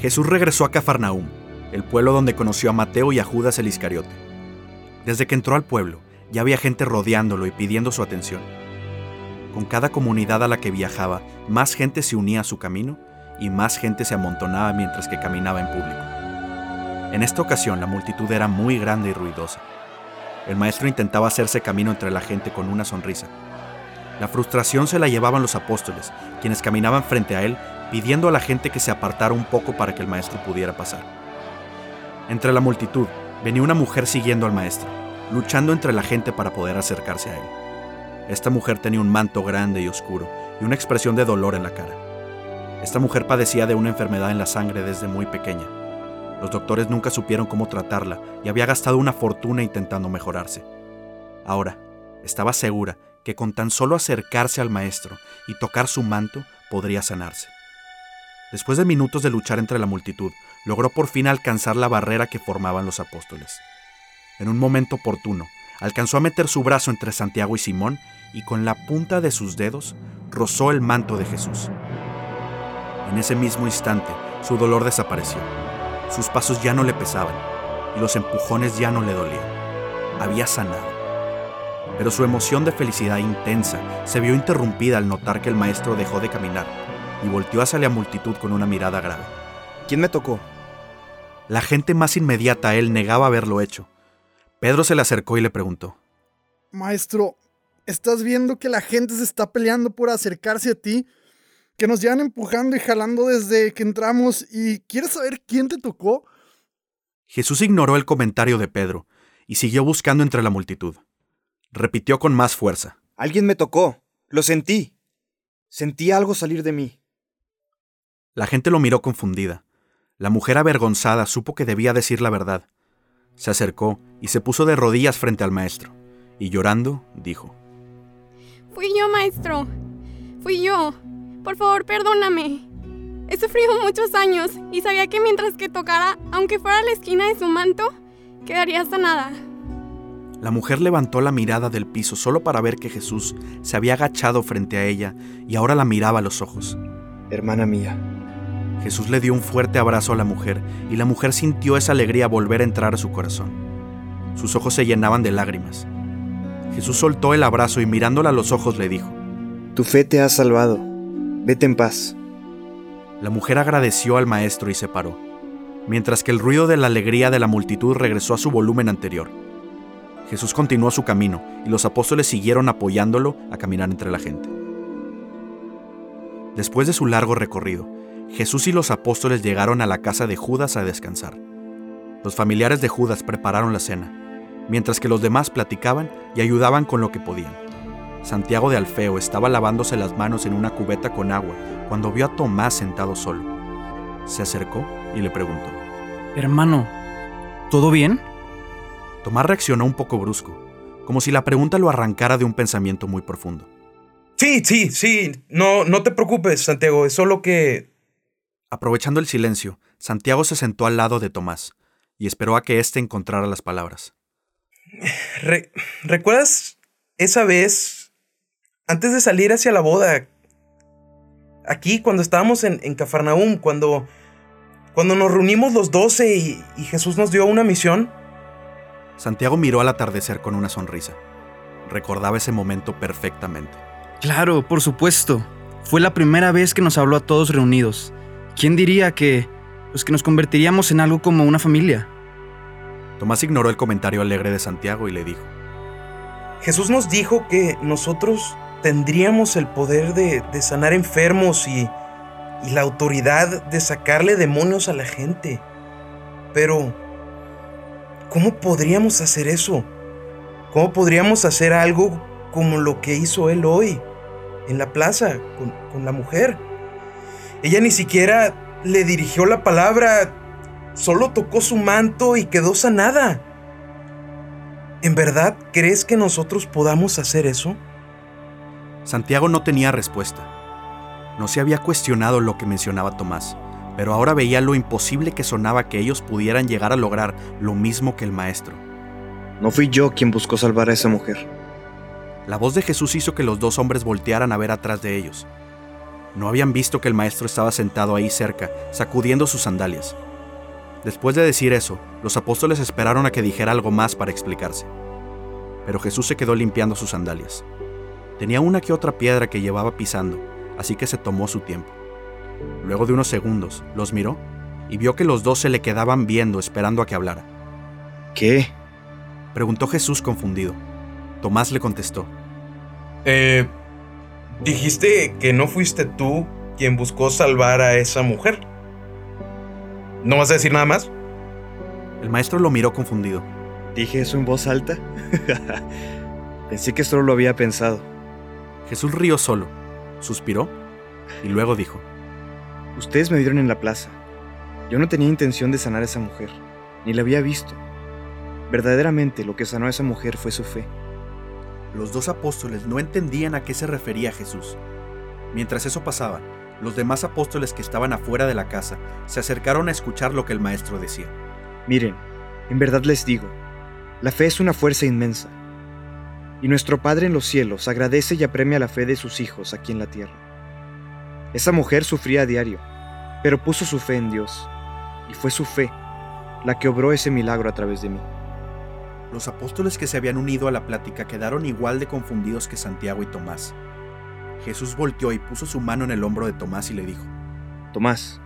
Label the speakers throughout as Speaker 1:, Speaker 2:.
Speaker 1: Jesús regresó a Cafarnaúm, el pueblo donde conoció a Mateo y a Judas el Iscariote. Desde que entró al pueblo, ya había gente rodeándolo y pidiendo su atención. Con cada comunidad a la que viajaba, más gente se unía a su camino y más gente se amontonaba mientras que caminaba en público. En esta ocasión la multitud era muy grande y ruidosa. El maestro intentaba hacerse camino entre la gente con una sonrisa. La frustración se la llevaban los apóstoles, quienes caminaban frente a él pidiendo a la gente que se apartara un poco para que el maestro pudiera pasar. Entre la multitud venía una mujer siguiendo al maestro, luchando entre la gente para poder acercarse a él. Esta mujer tenía un manto grande y oscuro y una expresión de dolor en la cara. Esta mujer padecía de una enfermedad en la sangre desde muy pequeña. Los doctores nunca supieron cómo tratarla y había gastado una fortuna intentando mejorarse. Ahora, estaba segura que con tan solo acercarse al maestro y tocar su manto podría sanarse. Después de minutos de luchar entre la multitud, logró por fin alcanzar la barrera que formaban los apóstoles. En un momento oportuno, alcanzó a meter su brazo entre Santiago y Simón y con la punta de sus dedos rozó el manto de Jesús. En ese mismo instante, su dolor desapareció. Sus pasos ya no le pesaban y los empujones ya no le dolían. Había sanado. Pero su emoción de felicidad intensa se vio interrumpida al notar que el maestro dejó de caminar y volteó hacia la multitud con una mirada grave.
Speaker 2: ¿Quién me tocó?
Speaker 1: La gente más inmediata a él negaba haberlo hecho. Pedro se le acercó y le preguntó.
Speaker 3: Maestro, ¿estás viendo que la gente se está peleando por acercarse a ti? Que nos llevan empujando y jalando desde que entramos y ¿quieres saber quién te tocó?
Speaker 1: Jesús ignoró el comentario de Pedro y siguió buscando entre la multitud. Repitió con más fuerza.
Speaker 2: Alguien me tocó. Lo sentí. Sentí algo salir de mí.
Speaker 1: La gente lo miró confundida. La mujer avergonzada supo que debía decir la verdad. Se acercó y se puso de rodillas frente al maestro, y llorando dijo,
Speaker 4: Fui yo, maestro. Fui yo. Por favor, perdóname. He sufrido muchos años y sabía que mientras que tocara, aunque fuera la esquina de su manto, quedaría sanada.
Speaker 1: La mujer levantó la mirada del piso solo para ver que Jesús se había agachado frente a ella y ahora la miraba a los ojos.
Speaker 2: Hermana mía,
Speaker 1: Jesús le dio un fuerte abrazo a la mujer y la mujer sintió esa alegría volver a entrar a su corazón. Sus ojos se llenaban de lágrimas. Jesús soltó el abrazo y mirándola a los ojos le dijo,
Speaker 2: Tu fe te ha salvado. Vete en paz.
Speaker 1: La mujer agradeció al maestro y se paró, mientras que el ruido de la alegría de la multitud regresó a su volumen anterior. Jesús continuó su camino y los apóstoles siguieron apoyándolo a caminar entre la gente. Después de su largo recorrido, Jesús y los apóstoles llegaron a la casa de Judas a descansar. Los familiares de Judas prepararon la cena, mientras que los demás platicaban y ayudaban con lo que podían. Santiago de Alfeo estaba lavándose las manos en una cubeta con agua cuando vio a Tomás sentado solo. Se acercó y le preguntó,
Speaker 5: Hermano, ¿todo bien?
Speaker 1: Tomás reaccionó un poco brusco, como si la pregunta lo arrancara de un pensamiento muy profundo.
Speaker 6: Sí, sí, sí. No, no te preocupes, Santiago. Es solo que
Speaker 1: Aprovechando el silencio, Santiago se sentó al lado de Tomás y esperó a que éste encontrara las palabras.
Speaker 6: Re- ¿Recuerdas esa vez, antes de salir hacia la boda, aquí cuando estábamos en, en Cafarnaúm, cuando, cuando nos reunimos los doce y, y Jesús nos dio una misión?
Speaker 1: Santiago miró al atardecer con una sonrisa. Recordaba ese momento perfectamente.
Speaker 5: Claro, por supuesto. Fue la primera vez que nos habló a todos reunidos. ¿Quién diría que, pues que nos convertiríamos en algo como una familia?
Speaker 1: Tomás ignoró el comentario alegre de Santiago y le dijo,
Speaker 6: Jesús nos dijo que nosotros tendríamos el poder de, de sanar enfermos y, y la autoridad de sacarle demonios a la gente. Pero, ¿cómo podríamos hacer eso? ¿Cómo podríamos hacer algo como lo que hizo él hoy en la plaza con, con la mujer? Ella ni siquiera le dirigió la palabra, solo tocó su manto y quedó sanada. ¿En verdad crees que nosotros podamos hacer eso?
Speaker 1: Santiago no tenía respuesta. No se había cuestionado lo que mencionaba Tomás, pero ahora veía lo imposible que sonaba que ellos pudieran llegar a lograr lo mismo que el maestro.
Speaker 2: No fui yo quien buscó salvar a esa mujer.
Speaker 1: La voz de Jesús hizo que los dos hombres voltearan a ver atrás de ellos. No habían visto que el maestro estaba sentado ahí cerca, sacudiendo sus sandalias. Después de decir eso, los apóstoles esperaron a que dijera algo más para explicarse. Pero Jesús se quedó limpiando sus sandalias. Tenía una que otra piedra que llevaba pisando, así que se tomó su tiempo. Luego de unos segundos, los miró y vio que los dos se le quedaban viendo esperando a que hablara.
Speaker 2: ¿Qué?
Speaker 1: Preguntó Jesús confundido. Tomás le contestó.
Speaker 6: Eh, dijiste que no fuiste tú quien buscó salvar a esa mujer. ¿No vas a decir nada más?
Speaker 1: El maestro lo miró confundido.
Speaker 2: ¿Dije eso en voz alta? Pensé que solo lo había pensado.
Speaker 1: Jesús rió solo, suspiró y luego dijo.
Speaker 2: Ustedes me vieron en la plaza. Yo no tenía intención de sanar a esa mujer, ni la había visto. Verdaderamente lo que sanó a esa mujer fue su fe.
Speaker 1: Los dos apóstoles no entendían a qué se refería Jesús. Mientras eso pasaba, los demás apóstoles que estaban afuera de la casa se acercaron a escuchar lo que el maestro decía.
Speaker 2: Miren, en verdad les digo, la fe es una fuerza inmensa. Y nuestro Padre en los cielos agradece y apremia la fe de sus hijos aquí en la tierra. Esa mujer sufría a diario, pero puso su fe en Dios, y fue su fe la que obró ese milagro a través de mí.
Speaker 1: Los apóstoles que se habían unido a la plática quedaron igual de confundidos que Santiago y Tomás. Jesús volteó y puso su mano en el hombro de Tomás y le dijo,
Speaker 2: Tomás,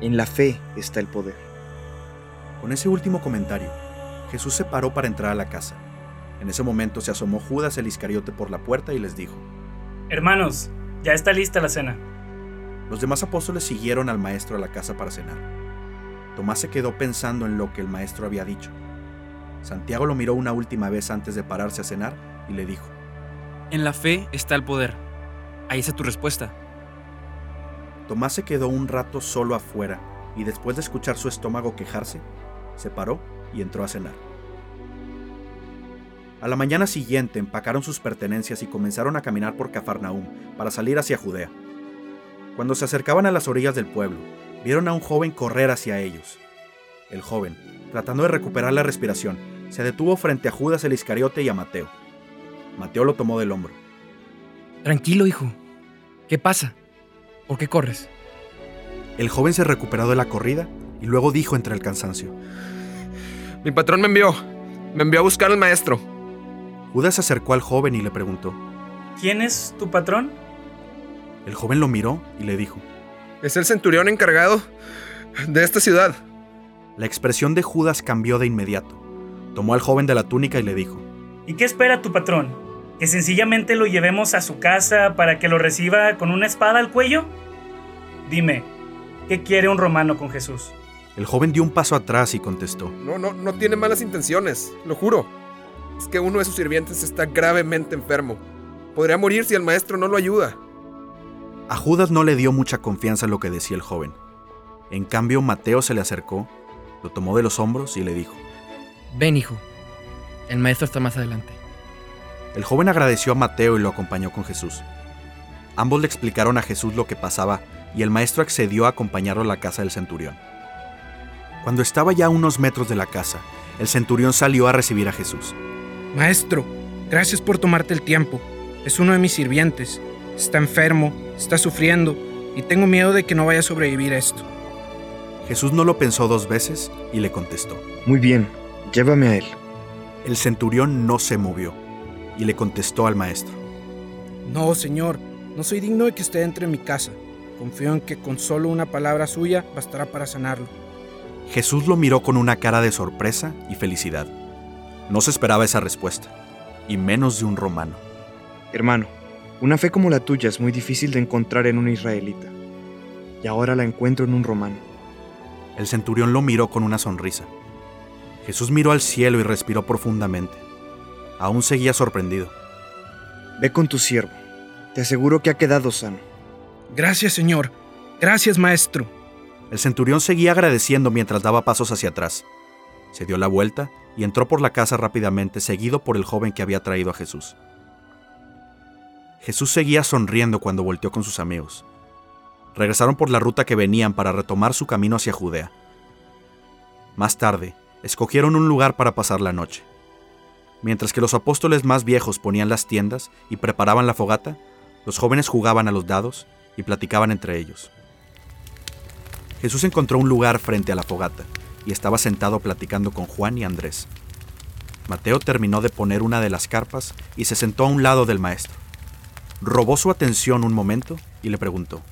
Speaker 2: en la fe está el poder.
Speaker 1: Con ese último comentario, Jesús se paró para entrar a la casa. En ese momento se asomó Judas el Iscariote por la puerta y les dijo,
Speaker 7: Hermanos, ya está lista la cena.
Speaker 1: Los demás apóstoles siguieron al maestro a la casa para cenar. Tomás se quedó pensando en lo que el maestro había dicho. Santiago lo miró una última vez antes de pararse a cenar y le dijo,
Speaker 5: En la fe está el poder. Ahí está tu respuesta.
Speaker 1: Tomás se quedó un rato solo afuera y después de escuchar su estómago quejarse, se paró y entró a cenar. A la mañana siguiente empacaron sus pertenencias y comenzaron a caminar por Cafarnaúm para salir hacia Judea. Cuando se acercaban a las orillas del pueblo, vieron a un joven correr hacia ellos. El joven, tratando de recuperar la respiración, se detuvo frente a Judas el Iscariote y a Mateo. Mateo lo tomó del hombro.
Speaker 5: Tranquilo, hijo. ¿Qué pasa? ¿Por qué corres?
Speaker 1: El joven se recuperó de la corrida y luego dijo entre el cansancio.
Speaker 8: Mi patrón me envió. Me envió a buscar al maestro.
Speaker 1: Judas se acercó al joven y le preguntó.
Speaker 7: ¿Quién es tu patrón?
Speaker 1: El joven lo miró y le dijo.
Speaker 8: Es el centurión encargado de esta ciudad.
Speaker 1: La expresión de Judas cambió de inmediato. Tomó al joven de la túnica y le dijo.
Speaker 7: ¿Y qué espera tu patrón? ¿Que sencillamente lo llevemos a su casa para que lo reciba con una espada al cuello? Dime, ¿qué quiere un romano con Jesús?
Speaker 1: El joven dio un paso atrás y contestó.
Speaker 8: No, no, no tiene malas intenciones, lo juro. Es que uno de sus sirvientes está gravemente enfermo. Podría morir si el maestro no lo ayuda.
Speaker 1: A Judas no le dio mucha confianza en lo que decía el joven. En cambio, Mateo se le acercó, lo tomó de los hombros y le dijo.
Speaker 5: Ven, hijo. El maestro está más adelante.
Speaker 1: El joven agradeció a Mateo y lo acompañó con Jesús. Ambos le explicaron a Jesús lo que pasaba y el maestro accedió a acompañarlo a la casa del centurión. Cuando estaba ya a unos metros de la casa, el centurión salió a recibir a Jesús.
Speaker 9: Maestro, gracias por tomarte el tiempo. Es uno de mis sirvientes. Está enfermo, está sufriendo y tengo miedo de que no vaya a sobrevivir a esto.
Speaker 1: Jesús no lo pensó dos veces y le contestó.
Speaker 2: Muy bien, llévame a él.
Speaker 1: El centurión no se movió y le contestó al maestro.
Speaker 9: No, señor, no soy digno de que usted entre en mi casa. Confío en que con solo una palabra suya bastará para sanarlo.
Speaker 1: Jesús lo miró con una cara de sorpresa y felicidad. No se esperaba esa respuesta, y menos de un romano.
Speaker 2: Hermano, una fe como la tuya es muy difícil de encontrar en un israelita. Y ahora la encuentro en un romano.
Speaker 1: El centurión lo miró con una sonrisa. Jesús miró al cielo y respiró profundamente. Aún seguía sorprendido.
Speaker 2: Ve con tu siervo. Te aseguro que ha quedado sano.
Speaker 9: Gracias, señor. Gracias, maestro.
Speaker 1: El centurión seguía agradeciendo mientras daba pasos hacia atrás. Se dio la vuelta y entró por la casa rápidamente, seguido por el joven que había traído a Jesús. Jesús seguía sonriendo cuando volteó con sus amigos. Regresaron por la ruta que venían para retomar su camino hacia Judea. Más tarde, escogieron un lugar para pasar la noche. Mientras que los apóstoles más viejos ponían las tiendas y preparaban la fogata, los jóvenes jugaban a los dados y platicaban entre ellos. Jesús encontró un lugar frente a la fogata y estaba sentado platicando con Juan y Andrés. Mateo terminó de poner una de las carpas y se sentó a un lado del maestro. Robó su atención un momento y le preguntó.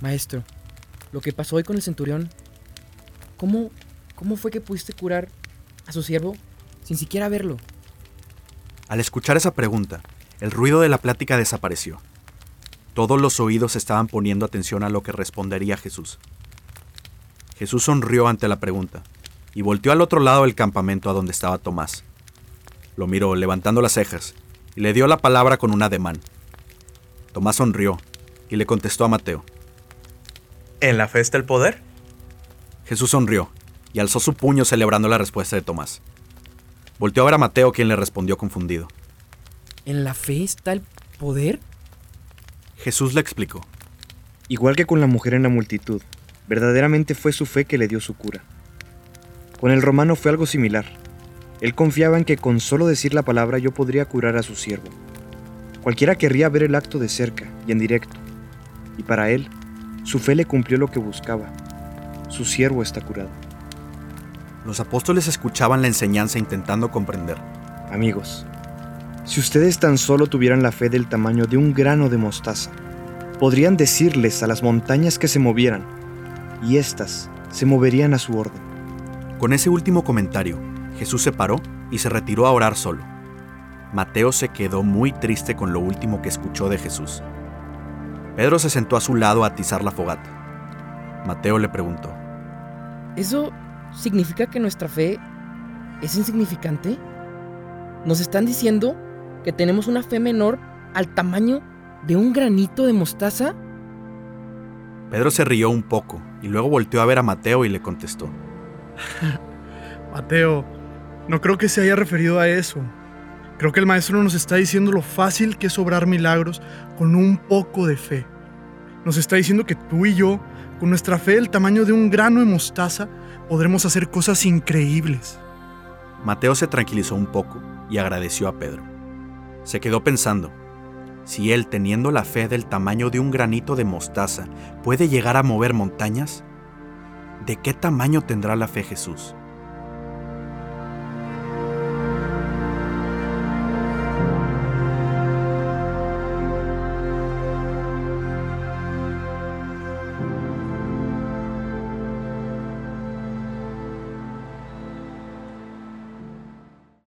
Speaker 10: Maestro, lo que pasó hoy con el centurión, ¿cómo, cómo fue que pudiste curar a su siervo sin siquiera verlo?
Speaker 1: Al escuchar esa pregunta, el ruido de la plática desapareció. Todos los oídos estaban poniendo atención a lo que respondería Jesús. Jesús sonrió ante la pregunta y volteó al otro lado del campamento a donde estaba Tomás. Lo miró levantando las cejas y le dio la palabra con un ademán. Tomás sonrió y le contestó a Mateo.
Speaker 6: ¿En la fe está el poder?
Speaker 1: Jesús sonrió y alzó su puño celebrando la respuesta de Tomás. Volteó a ver a Mateo quien le respondió confundido.
Speaker 10: ¿En la fe está el poder?
Speaker 1: Jesús le explicó.
Speaker 2: Igual que con la mujer en la multitud, verdaderamente fue su fe que le dio su cura. Con el romano fue algo similar. Él confiaba en que con solo decir la palabra yo podría curar a su siervo. Cualquiera querría ver el acto de cerca y en directo. Y para él, su fe le cumplió lo que buscaba. Su siervo está curado.
Speaker 1: Los apóstoles escuchaban la enseñanza intentando comprender.
Speaker 2: Amigos, si ustedes tan solo tuvieran la fe del tamaño de un grano de mostaza, podrían decirles a las montañas que se movieran, y éstas se moverían a su orden.
Speaker 1: Con ese último comentario, Jesús se paró y se retiró a orar solo. Mateo se quedó muy triste con lo último que escuchó de Jesús. Pedro se sentó a su lado a atizar la fogata. Mateo le preguntó,
Speaker 10: ¿Eso significa que nuestra fe es insignificante? ¿Nos están diciendo que tenemos una fe menor al tamaño de un granito de mostaza?
Speaker 1: Pedro se rió un poco y luego volteó a ver a Mateo y le contestó.
Speaker 3: Mateo, no creo que se haya referido a eso. Creo que el maestro nos está diciendo lo fácil que es obrar milagros con un poco de fe. Nos está diciendo que tú y yo, con nuestra fe del tamaño de un grano de mostaza, podremos hacer cosas increíbles.
Speaker 1: Mateo se tranquilizó un poco y agradeció a Pedro. Se quedó pensando, si él, teniendo la fe del tamaño de un granito de mostaza, puede llegar a mover montañas, ¿de qué tamaño tendrá la fe Jesús?